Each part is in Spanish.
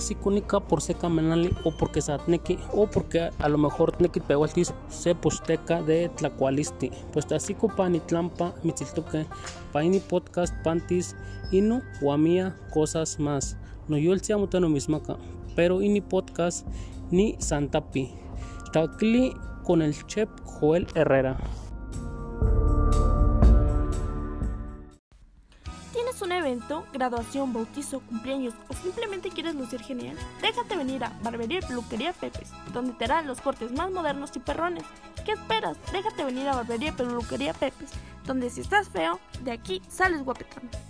así cúnica por seca menali o porque satneki o porque a lo mejor tneki pehualtis se posteca de tlacualisti. Pues así copani tlampa mitziltoque paini podcast pantis inu guamia cosas más. No yo el no mismaca pero ini podcast ni santapi. Tacli con el chef Joel Herrera un evento, graduación, bautizo, cumpleaños o simplemente quieres lucir genial, déjate venir a Barbería y Peluquería Pepes, donde te harán los cortes más modernos y perrones. ¿Qué esperas? Déjate venir a Barbería y Peluquería Pepes, donde si estás feo, de aquí sales guapetón.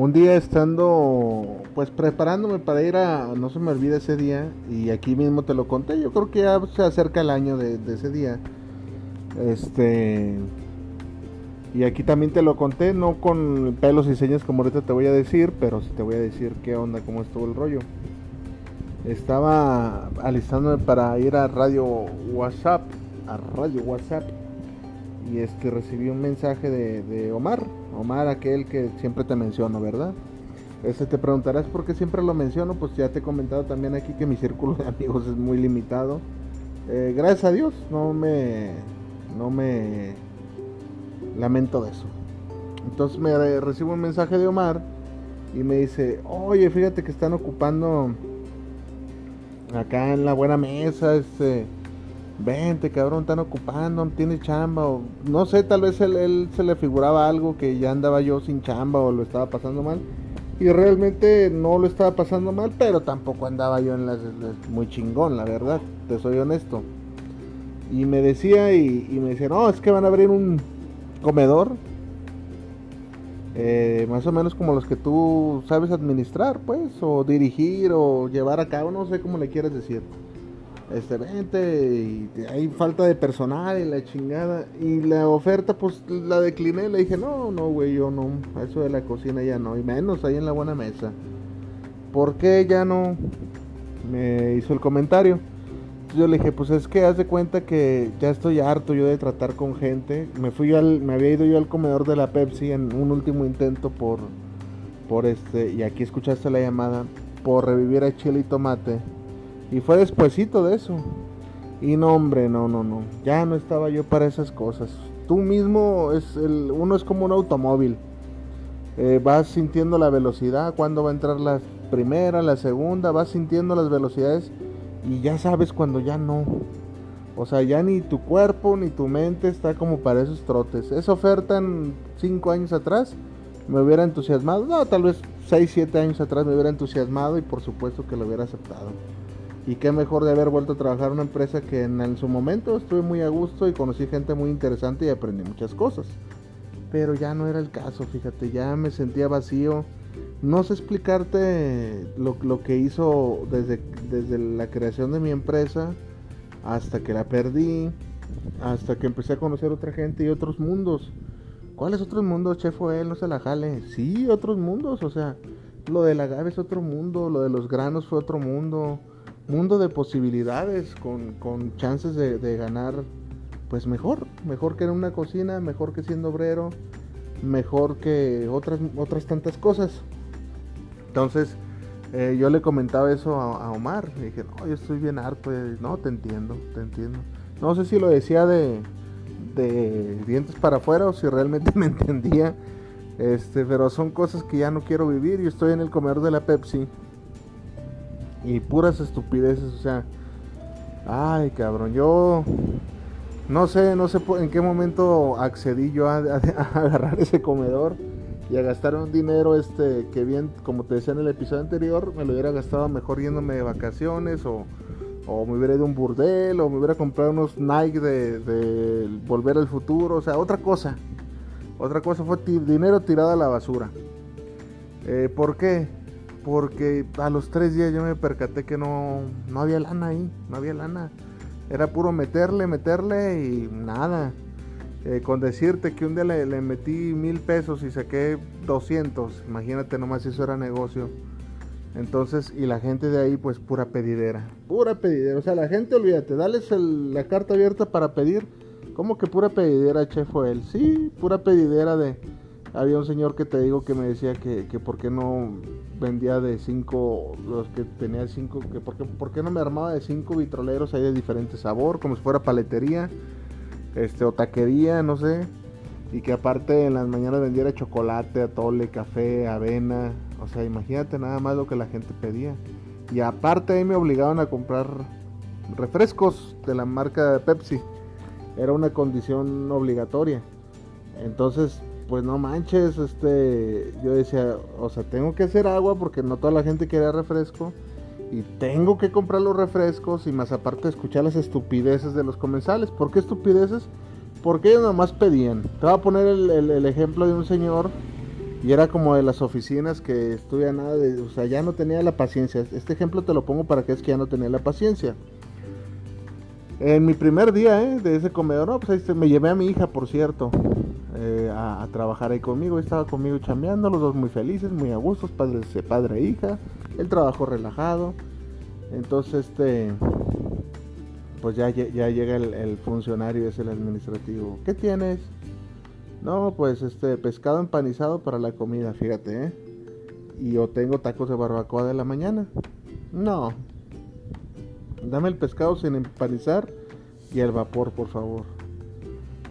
Un día estando pues preparándome para ir a, no se me olvida ese día, y aquí mismo te lo conté, yo creo que ya se acerca el año de, ese día. Este, y aquí también te lo conté, no con pelos y señas como ahorita te voy a decir, pero sí te voy a decir qué onda, cómo estuvo el rollo. Estaba alistándome para ir a radio WhatsApp, a radio WhatsApp, y este recibí un mensaje de, Omar, Omar aquel que siempre te menciono, ¿verdad? Este te preguntarás por qué siempre lo menciono, pues ya te he comentado también aquí que mi círculo de amigos es muy limitado. Eh, gracias a Dios, no me, no me lamento de eso. Entonces me recibo un mensaje de Omar y me dice, oye, fíjate que están ocupando acá en la buena mesa, este vente cabrón, están ocupando, no tiene chamba, o no sé, tal vez él, se le figuraba algo que ya andaba yo sin chamba o lo estaba pasando mal. Y realmente no lo estaba pasando mal, pero tampoco andaba yo en las, muy chingón, la verdad, te soy honesto. Y me decía, y, me decía, no, es que van a abrir un comedor, eh, más o menos como los que tú sabes administrar, pues, o dirigir, o llevar a cabo, no sé cómo le quieres decir este, vente, y hay falta de personal y la chingada. Y la oferta, pues la decliné, le dije, no, no, güey, yo no, eso de la cocina ya no, y menos ahí en la buena mesa. ¿Por qué ya no? Me hizo el comentario. Yo le dije, pues es que haz de cuenta que ya estoy harto yo de tratar con gente. Me fui al, me había ido yo al comedor de la Pepsi en un último intento por, por este, y aquí escuchaste la llamada, por revivir a Chile y Tomate y fue despuesito de eso. Y no, hombre, no, no, no. Ya no estaba yo para esas cosas. Tú mismo, es el, uno es como un automóvil. Eh, vas sintiendo la velocidad, cuando va a entrar la primera, la segunda, vas sintiendo las velocidades y ya sabes cuando ya no. O sea, ya ni tu cuerpo ni tu mente está como para esos trotes. Esa oferta en 5 años atrás me hubiera entusiasmado. No, tal vez 6, 7 años atrás me hubiera entusiasmado y por supuesto que lo hubiera aceptado. Y qué mejor de haber vuelto a trabajar en una empresa que en, su momento estuve muy a gusto y conocí gente muy interesante y aprendí muchas cosas. Pero ya no era el caso, fíjate, ya me sentía vacío. No sé explicarte lo, lo que hizo desde, desde la creación de mi empresa hasta que la perdí, hasta que empecé a conocer otra gente y otros mundos. ¿Cuáles otros mundos, chef? Él, no se la jale. Sí, otros mundos, o sea, lo del agave es otro mundo, lo de los granos fue otro mundo mundo de posibilidades con, con chances de, ganar pues mejor, mejor que en una cocina, mejor que siendo obrero, mejor que otras, otras tantas cosas. Entonces eh, yo le comentaba eso a, Omar, le dije, no, yo estoy bien harto, no, te entiendo, te entiendo. No sé si lo decía de, de dientes para afuera o si realmente me entendía, este, pero son cosas que ya no quiero vivir. Yo estoy en el comedor de la Pepsi y puras estupideces, o sea, ay cabrón, yo no sé, no sé en qué momento accedí yo a, agarrar ese comedor y a gastar un dinero este que bien, como te decía en el episodio anterior, me lo hubiera gastado mejor yéndome de vacaciones o, o me hubiera ido un burdel, o me hubiera comprado unos Nike de, de Volver al Futuro, o sea, otra cosa. Otra cosa fue dinero tirado a la basura. Eh, ¿Por qué? Porque a los tres días yo me percaté que no, no había lana ahí, no había lana. Era puro meterle, meterle y nada. Eh, con decirte que un día le, metí mil pesos y saqué 200, imagínate nomás si eso era negocio. Entonces, y la gente de ahí, pues pura pedidera, pura pedidera. O sea, la gente, olvídate, dales la carta abierta para pedir. ¿Cómo que pura pedidera, chef fue él? Sí, pura pedidera de... Había un señor que te digo que me decía que, que por qué no vendía de cinco, los que tenía cinco, que por qué, por qué no me armaba de cinco vitroleros ahí de diferente sabor, como si fuera paletería este, o taquería, no sé. Y que aparte en las mañanas vendiera chocolate, atole, café, avena. O sea, imagínate nada más lo que la gente pedía. Y aparte ahí me obligaban a comprar refrescos de la marca de Pepsi. Era una condición obligatoria. Entonces, pues no manches, este, yo decía, o sea, tengo que hacer agua porque no toda la gente quería refresco y tengo que comprar los refrescos y más aparte escuchar las estupideces de los comensales. ¿Por qué estupideces? Porque ellos nomás pedían. Te voy a poner el, ejemplo de un señor y era como de las oficinas que estudia nada de, o sea, ya no tenía la paciencia. Este ejemplo te lo pongo para que es que ya no tenía la paciencia. En mi primer día ¿eh? de ese comedor, no, pues ahí me llevé a mi hija, por cierto, eh, a, trabajar ahí conmigo. Estaba conmigo chambeando, los dos muy felices, muy a gusto, padre, padre e hija el trabajo relajado. Entonces, este, pues ya, ya llega el, funcionario, es el administrativo. ¿Qué tienes? No, pues este, pescado empanizado para la comida, fíjate, ¿eh? Y yo tengo tacos de barbacoa de la mañana. No. Dame el pescado sin empanizar y el vapor, por favor.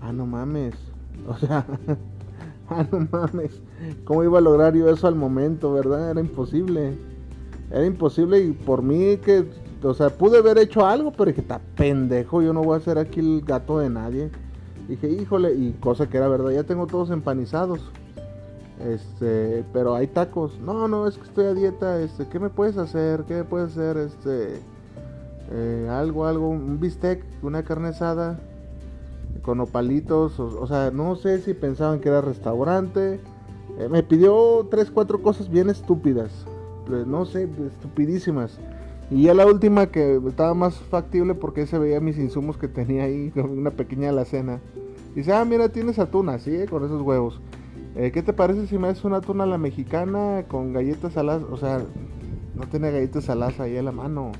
Ah, no mames. O sea, ah, no mames. ¿Cómo iba a lograr yo eso al momento, verdad? Era imposible. Era imposible y por mí que, o sea, pude haber hecho algo, pero dije, está pendejo, yo no voy a ser aquí el gato de nadie. Dije, híjole, y cosa que era verdad, ya tengo todos empanizados. Este, pero hay tacos. No, no, es que estoy a dieta, este, ¿qué me puedes hacer? ¿Qué me puedes hacer? Este, eh, algo, algo, un bistec, una carne asada con opalitos, o, sea, no sé si pensaban que era restaurante. Eh, me pidió tres, cuatro cosas bien estúpidas. Pues, no sé, estupidísimas. Y ya la última que estaba más factible porque se veía mis insumos que tenía ahí, una pequeña alacena. Dice, ah, mira, tienes atún así, con esos huevos. Eh, ¿Qué te parece si me haces una atún a la mexicana con galletas saladas? O sea, no tiene galletas saladas ahí a la mano.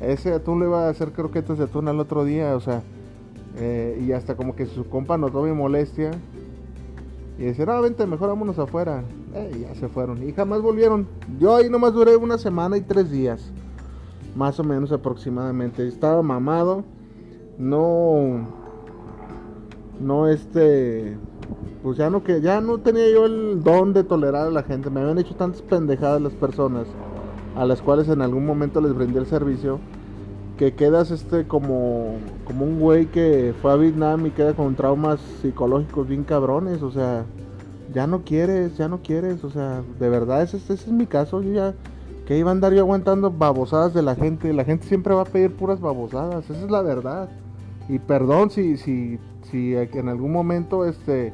Ese atún le iba a hacer croquetas de atún al otro día, o sea. Eh, y hasta como que su compa notó mi molestia y decían, ah, vente, mejor vámonos afuera. Eh, ya se fueron. Y jamás volvieron. Yo ahí nomás duré una semana y tres días. Más o menos aproximadamente. Estaba mamado. No. No este. Pues ya no que ya no tenía yo el don de tolerar a la gente. Me habían hecho tantas pendejadas las personas. A las cuales en algún momento les brindé el servicio. Que quedas este como. como un güey que fue a Vietnam y queda con traumas psicológicos bien cabrones. O sea ya no quieres, ya no quieres, o sea, de verdad, ese, ese es mi caso, yo ya, que iba a andar yo aguantando babosadas de la gente, la gente siempre va a pedir puras babosadas, esa es la verdad, y perdón si, si, si en algún momento, este,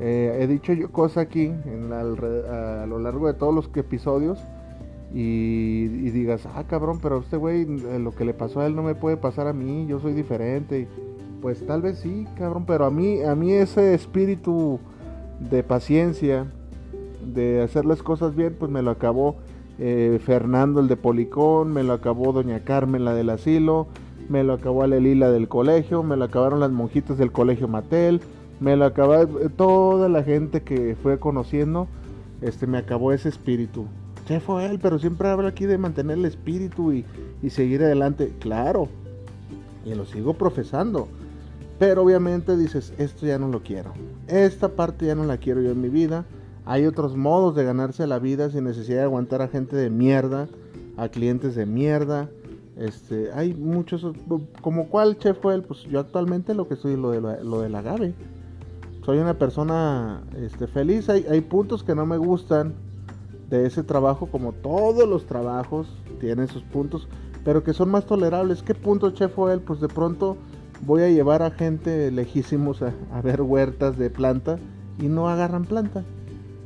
eh, he dicho yo cosas aquí, en a, lo largo de todos los episodios, y, digas, ah, cabrón, pero este güey, eh, lo que le pasó a él no me puede pasar a mí, yo soy diferente, pues tal vez sí, cabrón, pero a mí, a mí ese espíritu de paciencia, de hacer las cosas bien, pues me lo acabó eh, Fernando el de Policón, me lo acabó Doña Carmen la del asilo, me lo acabó Alelila del colegio, me lo acabaron las monjitas del colegio Matel, me lo acabó eh, toda la gente que fue conociendo, este me acabó ese espíritu. Se fue él, pero siempre habla aquí de mantener el espíritu y, y seguir adelante. Claro, y lo sigo profesando. Pero obviamente dices, esto ya no lo quiero. Esta parte ya no la quiero yo en mi vida. Hay otros modos de ganarse la vida sin necesidad de aguantar a gente de mierda, a clientes de mierda. Este, hay muchos, como cuál chef fue él, pues yo actualmente lo que soy lo de lo del agave. Soy una persona este, feliz. Hay, hay puntos que no me gustan de ese trabajo, como todos los trabajos tienen sus puntos. pero que son más tolerables. ¿Qué punto, chef él? Pues de pronto voy a llevar a gente lejísimos a, ver huertas de planta y no agarran planta.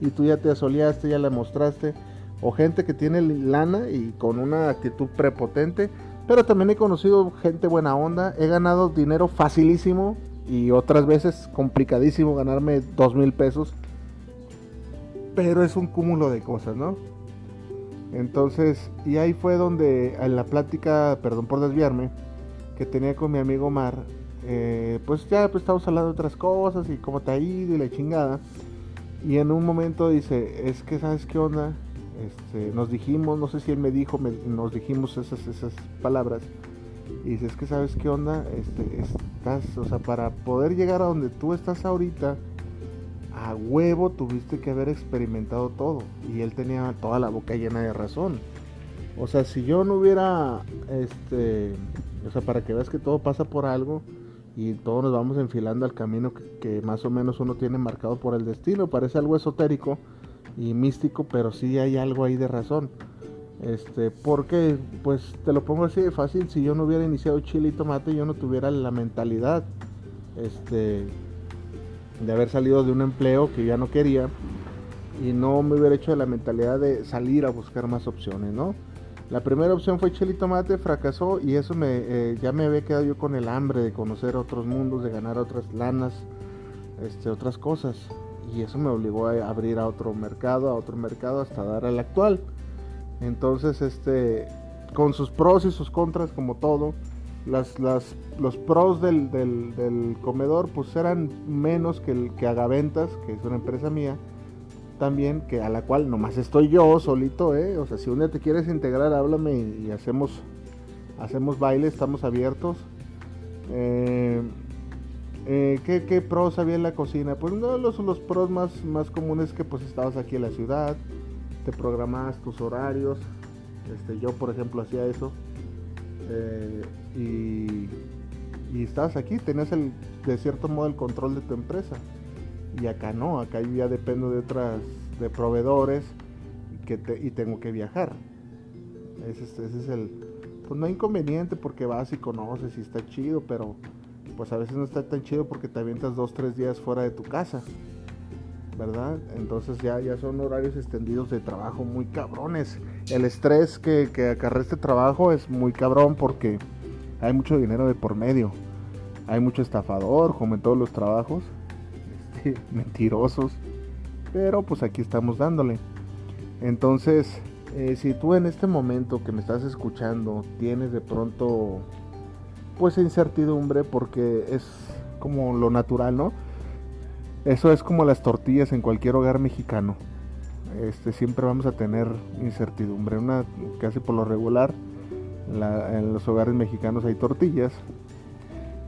Y tú ya te asoleaste, ya la mostraste. O gente que tiene lana y con una actitud prepotente. Pero también he conocido gente buena onda. He ganado dinero facilísimo y otras veces complicadísimo ganarme dos mil pesos. Pero es un cúmulo de cosas, ¿no? Entonces, y ahí fue donde en la plática, perdón por desviarme, que tenía con mi amigo Mar, eh, pues ya pues estamos hablando de otras cosas y cómo te ha ido y la chingada. Y en un momento dice, es que sabes qué onda, este, nos dijimos, no sé si él me dijo, nos dijimos esas, esas palabras. Y dice, es que sabes qué onda, este, estás, o sea, para poder llegar a donde tú estás ahorita, a huevo tuviste que haber experimentado todo. Y él tenía toda la boca llena de razón. O sea, si yo no hubiera, este, o sea, para que veas que todo pasa por algo y todos nos vamos enfilando al camino que, más o menos uno tiene marcado por el destino. Parece algo esotérico y místico, pero sí hay algo ahí de razón. Este, porque, pues te lo pongo así de fácil, si yo no hubiera iniciado chile y tomate, yo no tuviera la mentalidad, este, de haber salido de un empleo que ya no quería y no me hubiera hecho de la mentalidad de salir a buscar más opciones, ¿no? La primera opción fue chile y tomate, fracasó y eso me, eh, ya me había quedado yo con el hambre de conocer otros mundos, de ganar otras lanas, este, otras cosas y eso me obligó a abrir a otro mercado, a otro mercado hasta dar al actual. Entonces, este, con sus pros y sus contras, como todo, las, las, los pros del, del, comedor pues eran menos que, el, que Agaventas, que es una empresa mía, también, que a la cual nomás estoy yo solito, ¿eh? O sea, si un día te quieres integrar, háblame y, hacemos, hacemos baile, estamos abiertos. Eh, eh, ¿qué, ¿qué, pros había en la cocina? Pues uno de los, los pros más, más comunes que pues estabas aquí en la ciudad, te programabas tus horarios. Este, yo por ejemplo hacía eso. Y, y estabas aquí, tenías el, de cierto modo el control de tu empresa. Y acá no, acá ya dependo de otras, de proveedores que y tengo que viajar. Ese, es el, pues no inconveniente porque vas y conoces y está chido, pero pues a veces no está tan chido porque te avientas dos, tres días fuera de tu casa, ¿verdad? Entonces ya, ya son horarios extendidos de trabajo muy cabrones. El estrés que, que acarrea este trabajo es muy cabrón porque hay mucho dinero de por medio. Hay mucho estafador, como en todos los trabajos, este, mentirosos, pero pues aquí estamos dándole. Entonces, eh, si tú en este momento que me estás escuchando tienes de pronto pues incertidumbre porque es como lo natural, ¿no? Eso es como las tortillas en cualquier hogar mexicano. Este, siempre vamos a tener incertidumbre. Una, casi por lo regular, en los hogares mexicanos hay tortillas.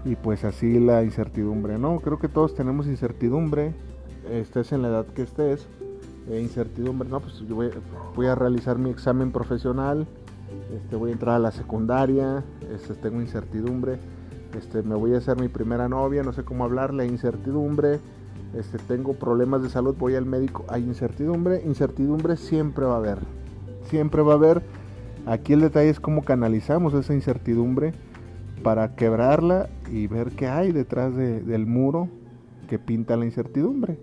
Y pues así la incertidumbre, ¿no? Creo que todos tenemos incertidumbre. Estés en la edad que estés. Eh, incertidumbre, no, pues yo voy, voy a realizar mi examen profesional este, voy a entrar a la secundaria, este, tengo incertidumbre, este, me voy a hacer mi primera novia, no sé cómo hablarle, incertidumbre, este, tengo problemas de salud, voy al médico, hay incertidumbre, incertidumbre siempre va a haber, siempre va a haber. Aquí el detalle es cómo canalizamos esa incertidumbre para quebrarla y ver qué hay detrás del muro que pinta la incertidumbre.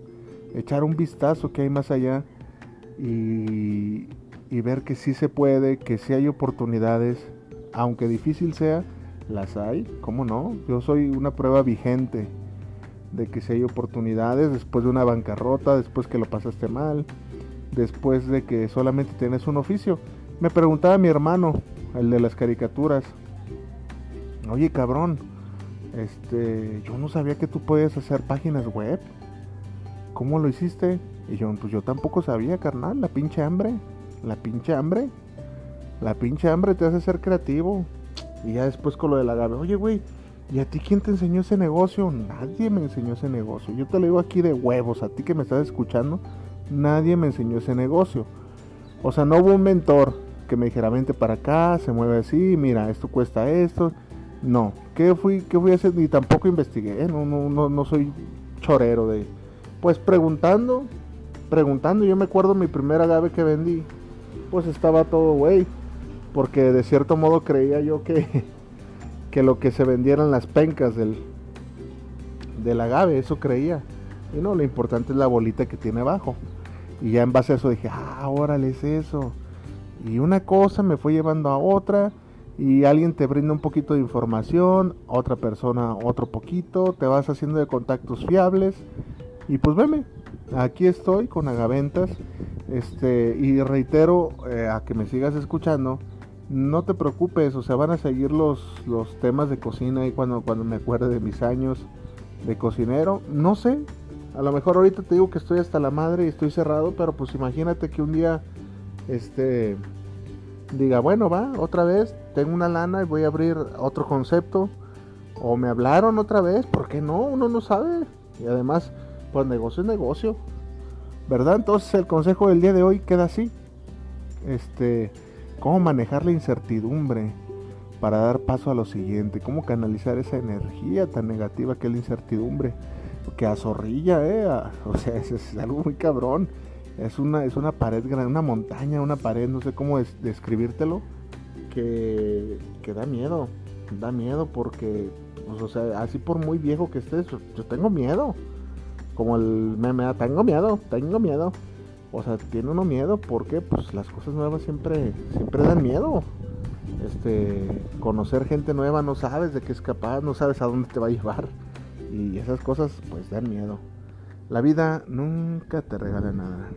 Echar un vistazo que hay más allá y, y ver que sí se puede, que sí hay oportunidades, aunque difícil sea, las hay, ¿cómo no? Yo soy una prueba vigente de que si hay oportunidades después de una bancarrota, después que lo pasaste mal, después de que solamente tienes un oficio. Me preguntaba mi hermano, el de las caricaturas, oye cabrón, este, yo no sabía que tú podías hacer páginas web. ¿Cómo lo hiciste? Y yo, pues yo tampoco sabía, carnal, la pinche hambre. La pinche hambre. La pinche hambre te hace ser creativo. Y ya después con lo de la agave, oye, güey, ¿y a ti quién te enseñó ese negocio? Nadie me enseñó ese negocio. Yo te lo digo aquí de huevos, a ti que me estás escuchando, nadie me enseñó ese negocio. O sea, no hubo un mentor que me dijera, vente para acá, se mueve así, mira, esto cuesta esto. No, ¿qué fui, qué fui a hacer? Ni tampoco investigué, ¿eh? no, no, no, no soy chorero de... Pues preguntando, preguntando, yo me acuerdo mi primera agave que vendí, pues estaba todo, güey, porque de cierto modo creía yo que, que lo que se vendieran las pencas del, del agave, eso creía. Y no, lo importante es la bolita que tiene abajo. Y ya en base a eso dije, ah, órale, es eso. Y una cosa me fue llevando a otra. Y alguien te brinda un poquito de información, otra persona otro poquito, te vas haciendo de contactos fiables. Y pues veme, aquí estoy con Agaventas. Este, y reitero eh, a que me sigas escuchando. No te preocupes, o sea, van a seguir los, los temas de cocina y cuando, cuando me acuerde de mis años de cocinero. No sé, a lo mejor ahorita te digo que estoy hasta la madre y estoy cerrado, pero pues imagínate que un día, este, diga, bueno, va, otra vez, tengo una lana y voy a abrir otro concepto. O me hablaron otra vez, ¿por qué no? Uno no sabe. Y además, pues negocio es negocio. ¿Verdad? Entonces el consejo del día de hoy queda así. Este, cómo manejar la incertidumbre para dar paso a lo siguiente, cómo canalizar esa energía tan negativa que es la incertidumbre que azorrilla, ¿eh? O sea, es, algo muy cabrón. Es una, es una pared grande, una montaña, una pared, no sé cómo describírtelo, que, que da miedo. Da miedo porque, pues, o sea, así por muy viejo que estés, yo tengo miedo. Como el meme, ah, tengo miedo, tengo miedo. O sea, tiene uno miedo porque pues las cosas nuevas siempre, siempre dan miedo. Este, conocer gente nueva no sabes de qué es capaz, no sabes a dónde te va a llevar. Y esas cosas pues dan miedo. La vida nunca te regala nada.